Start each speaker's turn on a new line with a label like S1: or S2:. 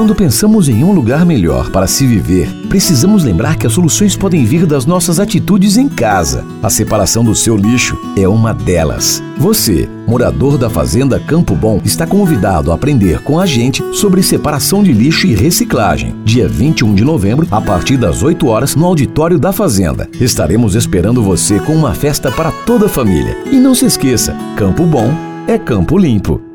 S1: Quando pensamos em um lugar melhor para se viver, precisamos lembrar que as soluções podem vir das nossas atitudes em casa. A separação do seu lixo é uma delas. Você, morador da Fazenda Campo Bom, está convidado a aprender com a gente sobre separação de lixo e reciclagem. Dia 21 de novembro, a partir das 8 horas, no auditório da Fazenda. Estaremos esperando você com uma festa para toda a família. E não se esqueça: Campo Bom é Campo Limpo.